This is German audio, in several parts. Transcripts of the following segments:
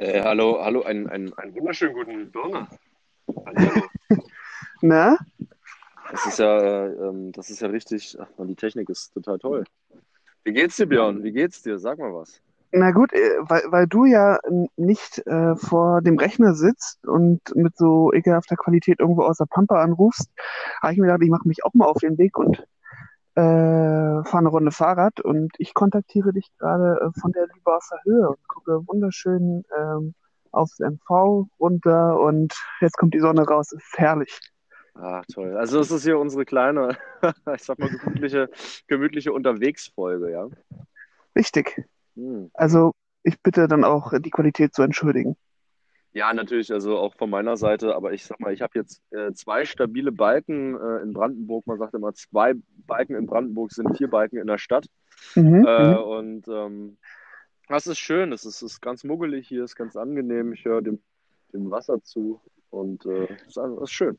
Äh, hallo, hallo, einen, einen, einen wunderschönen guten Birne. Hallo. Na? Das ist ja, äh, ähm, das ist ja richtig, ach man, die Technik ist total toll. Wie geht's dir, Björn? Wie geht's dir? Sag mal was. Na gut, äh, weil, weil du ja nicht äh, vor dem Rechner sitzt und mit so ekelhafter Qualität irgendwo aus der Pampa anrufst, habe ich mir gedacht, ich mache mich auch mal auf den Weg und äh, fahre eine Runde Fahrrad und ich kontaktiere dich gerade äh, von der Lübarser Höhe und gucke wunderschön ähm, aufs MV runter und jetzt kommt die Sonne raus, ist herrlich. Ah, toll. Also das ist hier unsere kleine, ich sag mal, gemütliche, gemütliche Unterwegsfolge, ja. Richtig. Hm. Also ich bitte dann auch die Qualität zu entschuldigen. Ja, natürlich, also auch von meiner Seite, aber ich sag mal, ich habe jetzt äh, zwei stabile Balken äh, in Brandenburg. Man sagt immer, zwei Balken in Brandenburg sind vier Balken in der Stadt. Mhm, Äh, mhm. und ähm, das ist schön, es ist, ist ganz muggelig hier, ist ganz angenehm. Ich höre dem, dem Wasser zu und äh, ist, ist schön.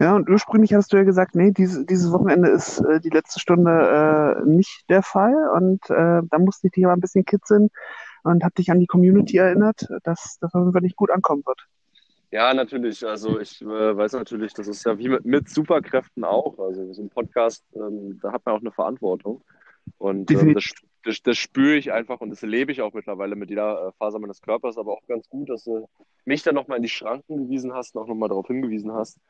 Ja. Und ursprünglich hast du ja gesagt, nee, diese, dieses Wochenende ist äh, die letzte Stunde äh, nicht der Fall. Und da musste ich dich aber ein bisschen kitzeln und habe dich an die Community erinnert, dass das nicht gut ankommen wird. Ja, natürlich. Also ich äh, weiß natürlich, das ist ja wie mit, mit Superkräften auch. Also so ein Podcast, ähm, da hat man auch eine Verantwortung. Und ähm, das, das, das spüre ich einfach und das lebe ich auch mittlerweile mit jeder äh, Faser meines Körpers. Aber auch ganz gut, dass du mich dann nochmal in die Schranken gewiesen hast und auch nochmal darauf hingewiesen hast,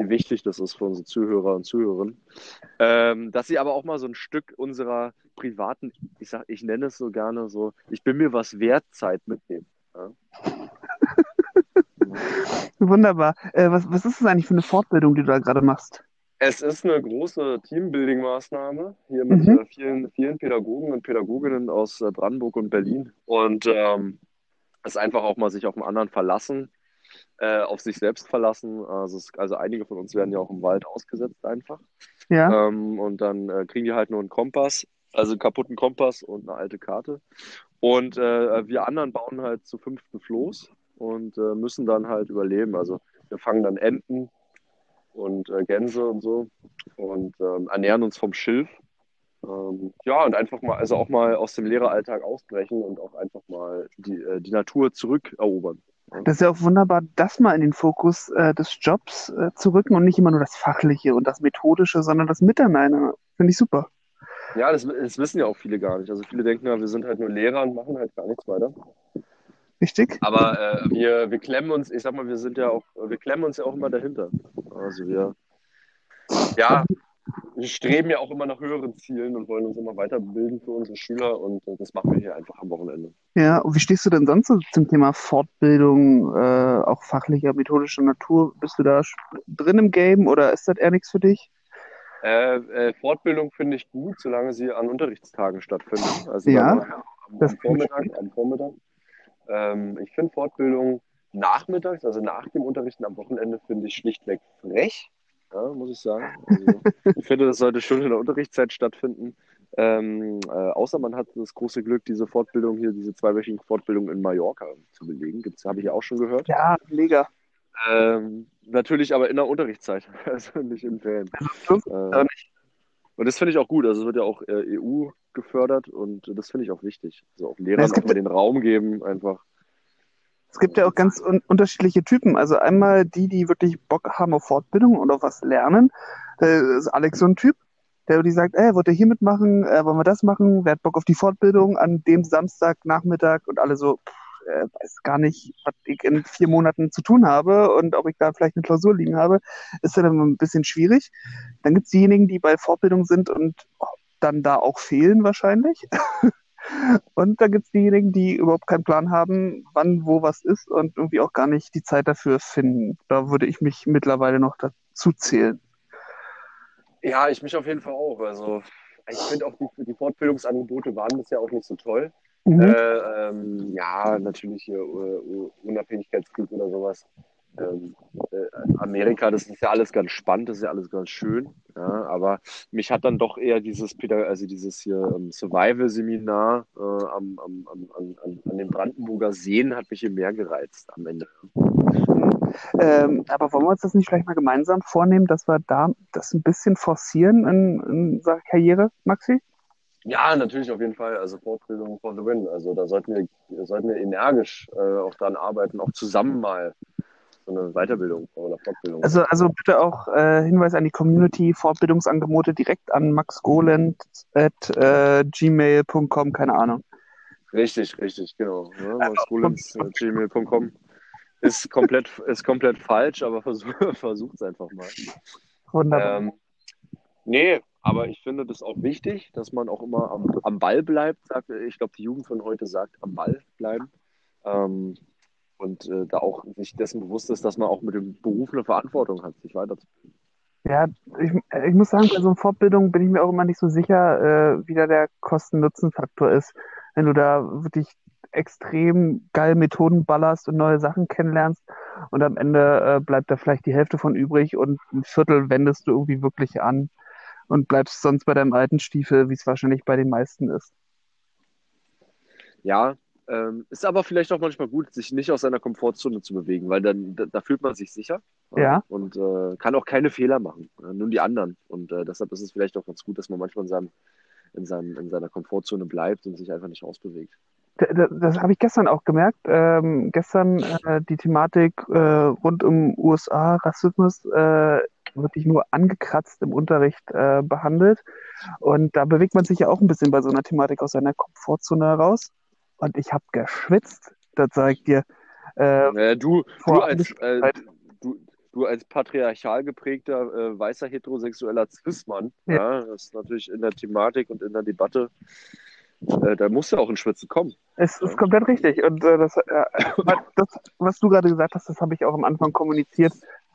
wie wichtig das ist für unsere Zuhörer und Zuhörerinnen. Ähm, dass sie aber auch mal so ein Stück unserer privaten, ich sag, ich nenne es so gerne so, ich bin mir was wert, Zeit mitnehmen. Ja? Wunderbar. Äh, was, was ist das eigentlich für eine Fortbildung, die du da gerade machst? Es ist eine große Teambuilding-Maßnahme hier mit Mhm. äh, vielen, vielen Pädagogen und Pädagoginnen aus äh, Brandenburg und Berlin. Und ähm, es ist einfach auch mal sich auf den anderen verlassen, äh, auf sich selbst verlassen. Also, es, also einige von uns werden ja auch im Wald ausgesetzt einfach. Ja. Ähm, und dann äh, kriegen die halt nur einen Kompass, also einen kaputten Kompass und eine alte Karte. Und äh, wir anderen bauen halt zu fünften Floß und äh, müssen dann halt überleben. Also wir fangen dann Enten und äh, Gänse und so und ähm, ernähren uns vom Schilf. Ähm, ja, und einfach mal, also auch mal aus dem Lehreralltag ausbrechen und auch einfach mal die, die Natur zurückerobern. Das ist ja auch wunderbar, das mal in den Fokus äh, des Jobs äh, zu rücken und nicht immer nur das Fachliche und das Methodische, sondern das Miteinander. Finde ich super. Ja, das, das wissen ja auch viele gar nicht. Also viele denken ja, wir sind halt nur Lehrer und machen halt gar nichts weiter. Richtig? Aber äh, wir, wir klemmen uns, ich sag mal, wir sind ja auch, wir klemmen uns ja auch immer dahinter. Also wir, ja, wir streben ja auch immer nach höheren Zielen und wollen uns immer weiterbilden für unsere Schüler und äh, das machen wir hier einfach am Wochenende. Ja, und wie stehst du denn sonst so zum Thema Fortbildung, äh, auch fachlicher, methodischer Natur? Bist du da drin im Game oder ist das eher nichts für dich? Äh, äh, Fortbildung finde ich gut, solange sie an Unterrichtstagen stattfinden. Also Ja, am, am, Vormittag, am Vormittag. Ähm, ich finde Fortbildung nachmittags, also nach dem Unterrichten am Wochenende, finde ich schlichtweg frech, ja, muss ich sagen. Also, ich finde, das sollte schon in der Unterrichtszeit stattfinden. Ähm, äh, außer man hat das große Glück, diese Fortbildung hier, diese zweiwöchige Fortbildung in Mallorca zu belegen. Gibt's, habe ich ja auch schon gehört. Ja, mega. Ähm, natürlich aber in der Unterrichtszeit, also nicht in Ferien. Plus, äh, Äh, und das finde ich auch gut. Also es wird ja auch äh, EU gefördert und das finde ich auch wichtig. Also auch Lehrern auch mal den Raum geben, einfach. Es gibt ja auch ganz un unterschiedliche Typen. Also einmal die, die wirklich Bock haben auf Fortbildung und auf was lernen. Da ist Alex so ein Typ, der die sagt, ey, wollt ihr hier mitmachen? Äh, wollen wir das machen? Wer hat Bock auf die Fortbildung an dem Samstagnachmittag? Und alle so, pff, äh, weiß gar nicht, was ich in vier Monaten zu tun habe und ob ich da vielleicht eine Klausur liegen habe, ist dann ein bisschen schwierig. Dann gibt es diejenigen, die bei Fortbildung sind und dann da auch fehlen wahrscheinlich. Und dann gibt es diejenigen, die überhaupt keinen Plan haben, wann wo was ist und irgendwie auch gar nicht die Zeit dafür finden. Da würde ich mich mittlerweile noch dazu zählen. Ja, ich mich auf jeden Fall auch. Also ich finde auch die, die Fortbildungsangebote waren bisher auch nicht so toll. Mhm. Äh, ähm, ja, natürlich hier äh, Unabhängigkeitskrieg oder sowas. Ähm, äh, Amerika, das ist ja alles ganz spannend, das ist ja alles ganz schön. Ja, aber mich hat dann doch eher dieses Pädag also dieses hier ähm, Survival-Seminar äh, am, am, am, an, an, an den Brandenburger Seen hat mich hier mehr gereizt am Ende. Ähm, aber wollen wir uns das nicht vielleicht mal gemeinsam vornehmen, dass wir da das ein bisschen forcieren in, in Sache Karriere, Maxi? Ja, natürlich auf jeden Fall. Also Fortbildung for the win. Also da sollten wir, sollten wir energisch äh, auch dran arbeiten, auch zusammen mal so eine Weiterbildung oder Fortbildung. Also, also bitte auch äh, Hinweis an die Community, Fortbildungsangebote direkt an maxgoland at äh, gmail.com, keine Ahnung. Richtig, richtig, genau. Ja, maxgolens.gmail.com ist komplett, ist komplett falsch, aber versuch, versucht es einfach mal. Wunderbar. Ähm, nee, aber ich finde das auch wichtig, dass man auch immer am, am Ball bleibt. Sagt, ich glaube, die Jugend von heute sagt, am Ball bleiben. Ähm, und äh, da auch sich dessen bewusst ist, dass man auch mit dem Beruf eine Verantwortung hat, sich weiterzubilden. Ja, ich, ich muss sagen, bei so einer Fortbildung bin ich mir auch immer nicht so sicher, äh, wie da der Kosten-Nutzen-Faktor ist. Wenn du da wirklich extrem geil Methoden ballerst und neue Sachen kennenlernst und am Ende äh, bleibt da vielleicht die Hälfte von übrig und ein Viertel wendest du irgendwie wirklich an und bleibst sonst bei deinem alten Stiefel, wie es wahrscheinlich bei den meisten ist. Ja, ähm, ist aber vielleicht auch manchmal gut, sich nicht aus seiner Komfortzone zu bewegen, weil dann da, da fühlt man sich sicher Ja. und äh, kann auch keine Fehler machen, äh, nur die anderen. Und äh, deshalb ist es vielleicht auch ganz gut, dass man manchmal in, seinem, in, seinem, in seiner Komfortzone bleibt und sich einfach nicht d- Das habe ich gestern auch gemerkt. Ähm, gestern äh, die Thematik äh, rund um USA, Rassismus, äh, wirklich nur angekratzt im Unterricht äh, behandelt. Und da bewegt man sich ja auch ein bisschen bei so einer Thematik aus seiner Komfortzone heraus. Und ich habe geschwitzt, das sage ich dir. Äh, Äh, du, du, als, äh, du, du als patriarchal geprägter äh, weißer heterosexueller Cis-Mann, Ja. ja. das ist natürlich in der Thematik und in der Debatte, äh, da muss ja auch ein Schwitzen kommen. Es ist komplett richtig. Und äh, das, äh, das, was du gerade gesagt hast, das habe ich auch am Anfang kommuniziert.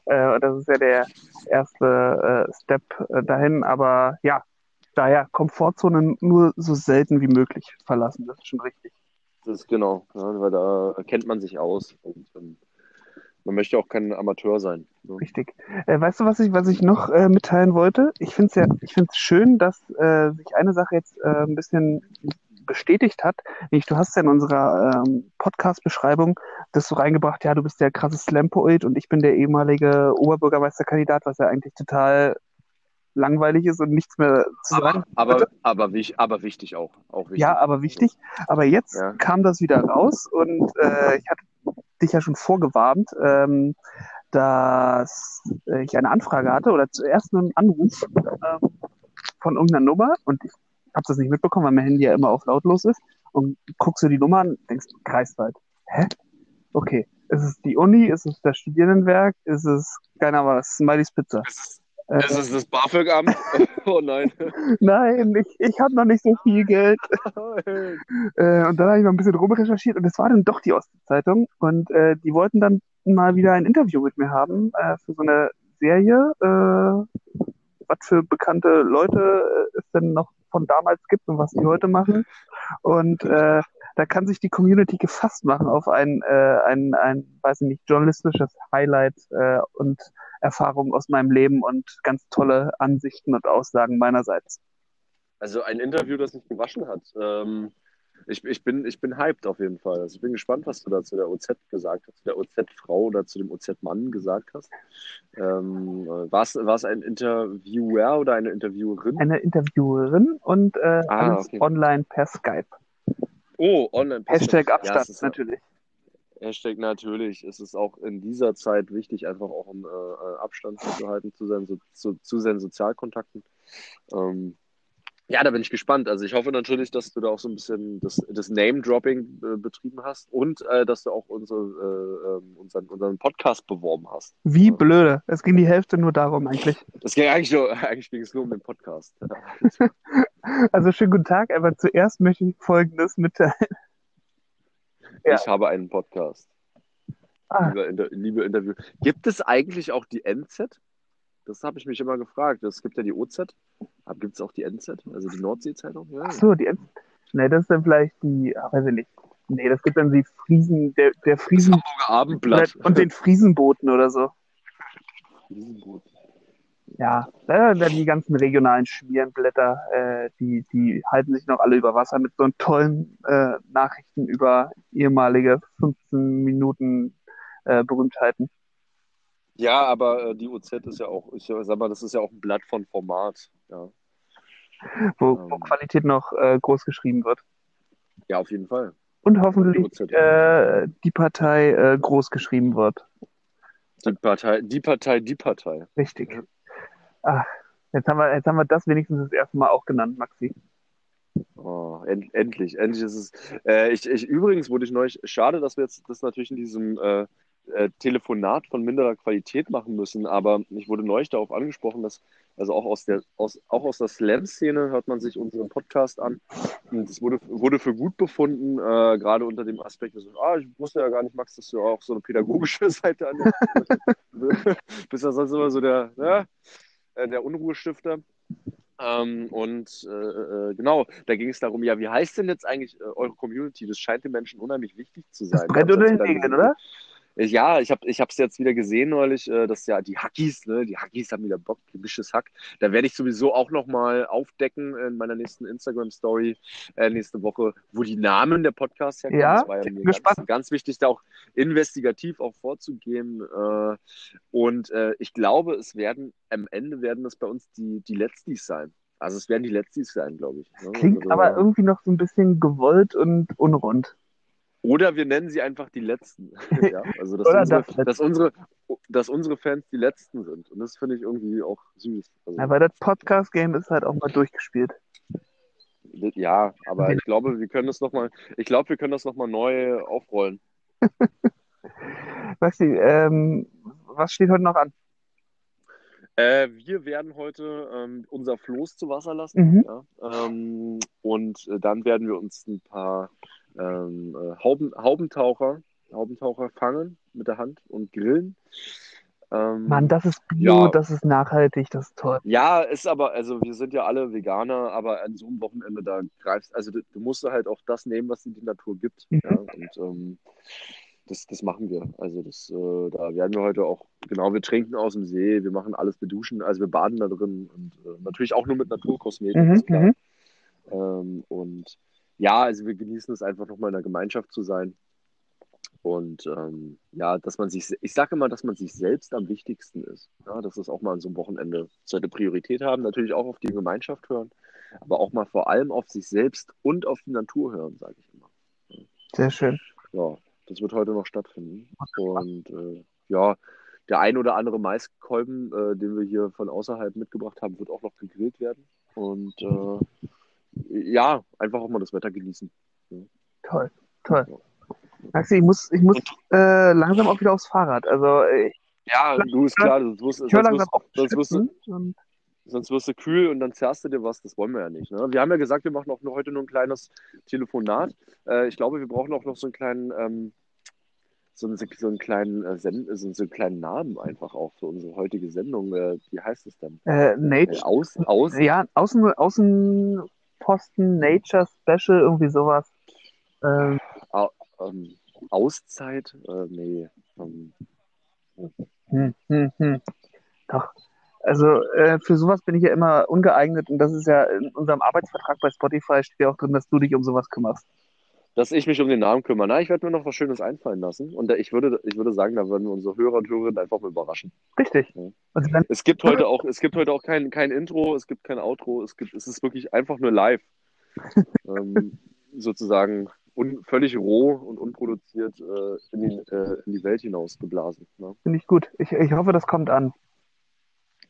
Das ist ja der erste Step dahin. Aber ja, daher Komfortzone nur so selten wie möglich verlassen. Das ist schon richtig. Das ist genau, ja, weil da kennt man sich aus und ähm, man möchte auch kein Amateur sein. Ne? Richtig. Äh, weißt du, was ich, was ich noch äh, mitteilen wollte? Ich finde es ja, ich finde es schön, dass äh, sich eine Sache jetzt äh, ein bisschen bestätigt hat. Nämlich, du hast ja in unserer ähm, Podcast-Beschreibung das so reingebracht, ja, du bist der krasse Slam-Poet und ich bin der ehemalige Oberbürgermeisterkandidat, was ja eigentlich total langweilig ist und nichts mehr zu sagen. Aber, Bitte? aber, aber, aber wichtig auch. auch wichtig. Ja, aber wichtig. Aber jetzt Ja. kam das wieder raus und äh, ich hatte dich ja schon vorgewarnt, ähm, dass äh, ich eine Anfrage hatte oder zuerst einen Anruf ähm, von irgendeiner Nummer und ich habe das nicht mitbekommen, weil mein Handy ja immer auf lautlos ist und guckst du die Nummer an und denkst, Kreiswald. Hä? Okay. Ist es die Uni? Ist es das Studierendenwerk? Ist es, keiner was, Smileys Pizza? Es ist, Äh, es ist das BAföG-Amt. oh nein. nein, ich, ich habe noch nicht so viel Geld. Äh, und dann habe ich mal ein bisschen rumrecherchiert und es war dann doch die Ostzeitung und äh, die wollten dann mal wieder ein Interview mit mir haben äh, für so eine Serie, äh, was für bekannte Leute äh, es denn noch von damals gibt und was die heute machen. Und äh, da kann sich die Community gefasst machen auf ein, äh, ein, ein weiß ich nicht, journalistisches Highlight äh, und Erfahrungen aus meinem Leben und ganz tolle Ansichten und Aussagen meinerseits. Also ein Interview, das mich gewaschen hat. Ähm, ich, ich, bin, ich bin hyped auf jeden Fall. Also ich bin gespannt, was du da zu der OZ gesagt hast, zu der OZ-Frau oder zu dem OZ-Mann gesagt hast. Ähm, war es ein Interviewer oder eine Interviewerin? eine Interviewerin und äh, Ah, alles okay. online per Skype. Oh, online. Hashtag Ja, Abstand es ist ja- natürlich. Hashtag natürlich. Es ist auch in dieser Zeit wichtig, einfach auch einen äh, Abstand zu halten zu seinen, so, zu, zu seinen Sozialkontakten. Ähm, ja, da bin ich gespannt. Also ich hoffe natürlich, dass du da auch so ein bisschen das, das Name-Dropping äh, betrieben hast und äh, dass du auch unsere, äh, ähm, unseren, unseren Podcast beworben hast. Wie blöde. Es ging die Hälfte nur darum eigentlich. Das ging eigentlich nur, eigentlich ging es nur um den Podcast. Also schönen guten Tag, aber zuerst möchte ich Folgendes mitteilen. Ja. Ich habe einen Podcast. Ah, Lieber Inter liebe Interview. Gibt es eigentlich auch die NZ? Das habe ich mich immer gefragt. Es gibt ja die OZ. Aber gibt es auch die NZ? Also die Nordsee-Zeitung? Ja, ach so, die Ne, das ist dann vielleicht die, ah, weiß ich nicht. Nee, das gibt dann die Friesen, der, der Friesen Abendblatt. und den Friesenboten oder so. Riesengut. Ja, äh, dann die ganzen regionalen Schmierenblätter, äh, die, die halten sich noch alle über Wasser mit so tollen äh, Nachrichten über ehemalige 15 Minuten äh, Berühmtheiten. Ja, aber äh, die OZ ist ja auch, ich sag mal, das ist ja auch ein Blatt von Format. Ja. wo, wo Ähm. Qualität noch äh, groß geschrieben wird. Ja, auf jeden Fall. Und hoffentlich Prozent. äh, die Partei äh, groß geschrieben wird. Die Partei, die Partei, die Partei. Richtig. Ah, jetzt haben wir, jetzt haben wir das wenigstens das erste Mal auch genannt, Maxi. Oh, end, endlich, endlich ist es. Äh, ich, ich, übrigens wurde ich neulich, schade, dass wir jetzt das natürlich in diesem äh, äh, Telefonat von minderer Qualität machen müssen, aber ich wurde neulich darauf angesprochen, dass, also auch aus der, aus, aus der Slam-Szene hört man sich unseren Podcast an. Und es wurde, wurde für gut befunden, äh, gerade unter dem Aspekt, dass, ah, ich wusste ja gar nicht, Max, dass du auch so eine pädagogische Seite an Bist ja sonst immer so der, ne, äh, der Unruhestifter. Ähm, und äh, äh, genau, da ging es darum, ja, wie heißt denn jetzt eigentlich äh, eure Community? Das scheint den Menschen unheimlich wichtig zu sein. Brennt unter den Nägeln, oder? Ja, ich habe ich hab's jetzt wieder gesehen neulich, äh, dass ja die Hackies, ne, die Hackies haben wieder Bock, gemischtes Hack. Da werde ich sowieso auch nochmal aufdecken in meiner nächsten Instagram-Story äh, nächste Woche, wo die Namen der Podcasts herkommen. Ja, das war ja mir ganz, ganz wichtig, da auch investigativ auch vorzugehen. Äh, und äh, ich glaube, es werden, am Ende werden das bei uns die, die Letztis sein. Also es werden die Letztis sein, glaube ich. ne? Klingt Also, aber irgendwie noch so ein bisschen gewollt und unrund. Oder wir nennen sie einfach die Letzten. ja, also dass unsere, das dass, unsere, dass unsere Fans die Letzten sind. Und das finde ich irgendwie auch süß. Also, Aber das Podcast-Game ist halt auch mal durchgespielt. ja, aber ich glaube, wir können das noch mal, ich glaube, wir können das nochmal neu aufrollen. Maxi, ähm, was steht heute noch an? Äh, wir werden heute ähm, unser Floß zu Wasser lassen. Mhm. Ja, ähm, und äh, dann werden wir uns ein paar ähm, äh, Hauben, Haubentaucher, Haubentaucher fangen mit der Hand und grillen. Ähm, Mann, das ist Bio, Ja. das ist nachhaltig, das ist toll. Ja, ist aber, also wir sind ja alle Veganer, aber an so einem Wochenende, da greifst, also du, du musst halt auch das nehmen, was dir die Natur gibt. Mhm. Ja, und ähm, das, das machen wir. Also das, äh, da werden wir heute auch, genau, wir trinken aus dem See, wir machen alles, wir duschen, also wir baden da drin und äh, natürlich auch nur mit Naturkosmetik, Mhm, ist klar. mhm. Ähm, und ja, also wir genießen es einfach nochmal in der Gemeinschaft zu sein. Und ähm, ja, dass man sich, ich sage immer, dass man sich selbst am wichtigsten ist. Ja, dass es auch mal an so einem Wochenende sollte Priorität haben, natürlich auch auf die Gemeinschaft hören, aber auch mal vor allem auf sich selbst und auf die Natur hören, sage ich immer. Sehr schön. Ja, das wird heute noch stattfinden. Und äh, ja, der ein oder andere Maiskolben, äh, den wir hier von außerhalb mitgebracht haben, wird auch noch gegrillt werden. Und äh, ja, einfach auch mal das Wetter genießen. Toll, toll. Maxi, ich muss, ich muss äh, langsam auch wieder aufs Fahrrad. Also äh, Ja, du ist klar, sonst wirst, ich du, sonst wirst du kühl und dann zerrst du dir was. Das wollen wir ja nicht. Ne? Wir haben ja gesagt, wir machen auch nur heute nur ein kleines Telefonat. Äh, ich glaube, wir brauchen auch noch so einen kleinen, ähm, so einen, so einen kleinen, äh, Send so, so einen kleinen Namen einfach auch für unsere heutige Sendung. Äh, wie heißt es denn? äh, Äh, Nature, aus, aus, ja, Außen, Außenposten, Nature Special, irgendwie sowas. Ähm, ähm, Auszeit? Äh, nee. Ähm, hm, hm, hm. Doch. Also äh, für sowas bin ich ja immer ungeeignet und das ist ja in unserem Arbeitsvertrag bei Spotify steht ja auch drin, dass du dich um sowas kümmerst. Dass ich mich um den Namen kümmere. Na, ich werde mir noch was Schönes einfallen lassen. Und ich würde, ich würde sagen, da würden wir unsere Hörer und Hörerinnen einfach mal überraschen. Richtig. Ja. Dann, Es gibt heute auch, es gibt heute auch kein, kein Intro, es gibt kein Outro, es gibt, es ist wirklich einfach nur live. ähm, sozusagen un, völlig roh und unproduziert äh, in, die, äh, in die Welt hinaus geblasen. Ne? finde ich gut. Ich, ich hoffe, das kommt an.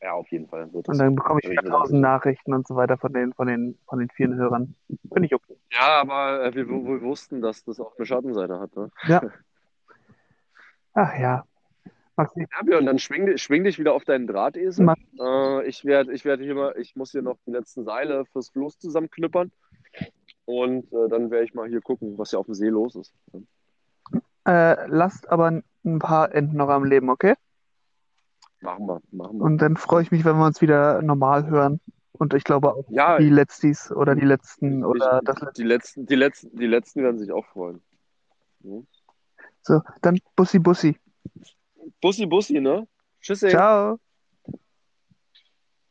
Ja, auf jeden Fall. Wird Und dann bekomme ich wieder tausend Nachrichten und so weiter von den, von den, von den vielen Hörern. Finde ich okay. Ja, aber äh, wir, wir wussten, dass das auch eine Schattenseite hat. Ne? Ach ja. Maxi, Ja, Björn, dann schwing, dich- schwing dich wieder auf deinen Drahtesel. Äh, ich werde ich werd hier mal, ich muss hier noch die letzten Seile fürs Floß zusammenknüppern. Und äh, dann werde ich mal hier gucken, was hier auf dem See los ist. äh, lasst aber ein paar Enten noch am Leben, okay? Machen wir, machen wir. Und dann freue ich mich, wenn wir uns wieder normal hören. Und ich glaube auch Ja, die Letztis oder die Letzten oder ich, das Letzte. die letzten, die letzten, die letzten werden sich auch freuen. Ja. So, dann Bussi Bussi. Bussi, Bussi, ne? Tschüssi. Ciao.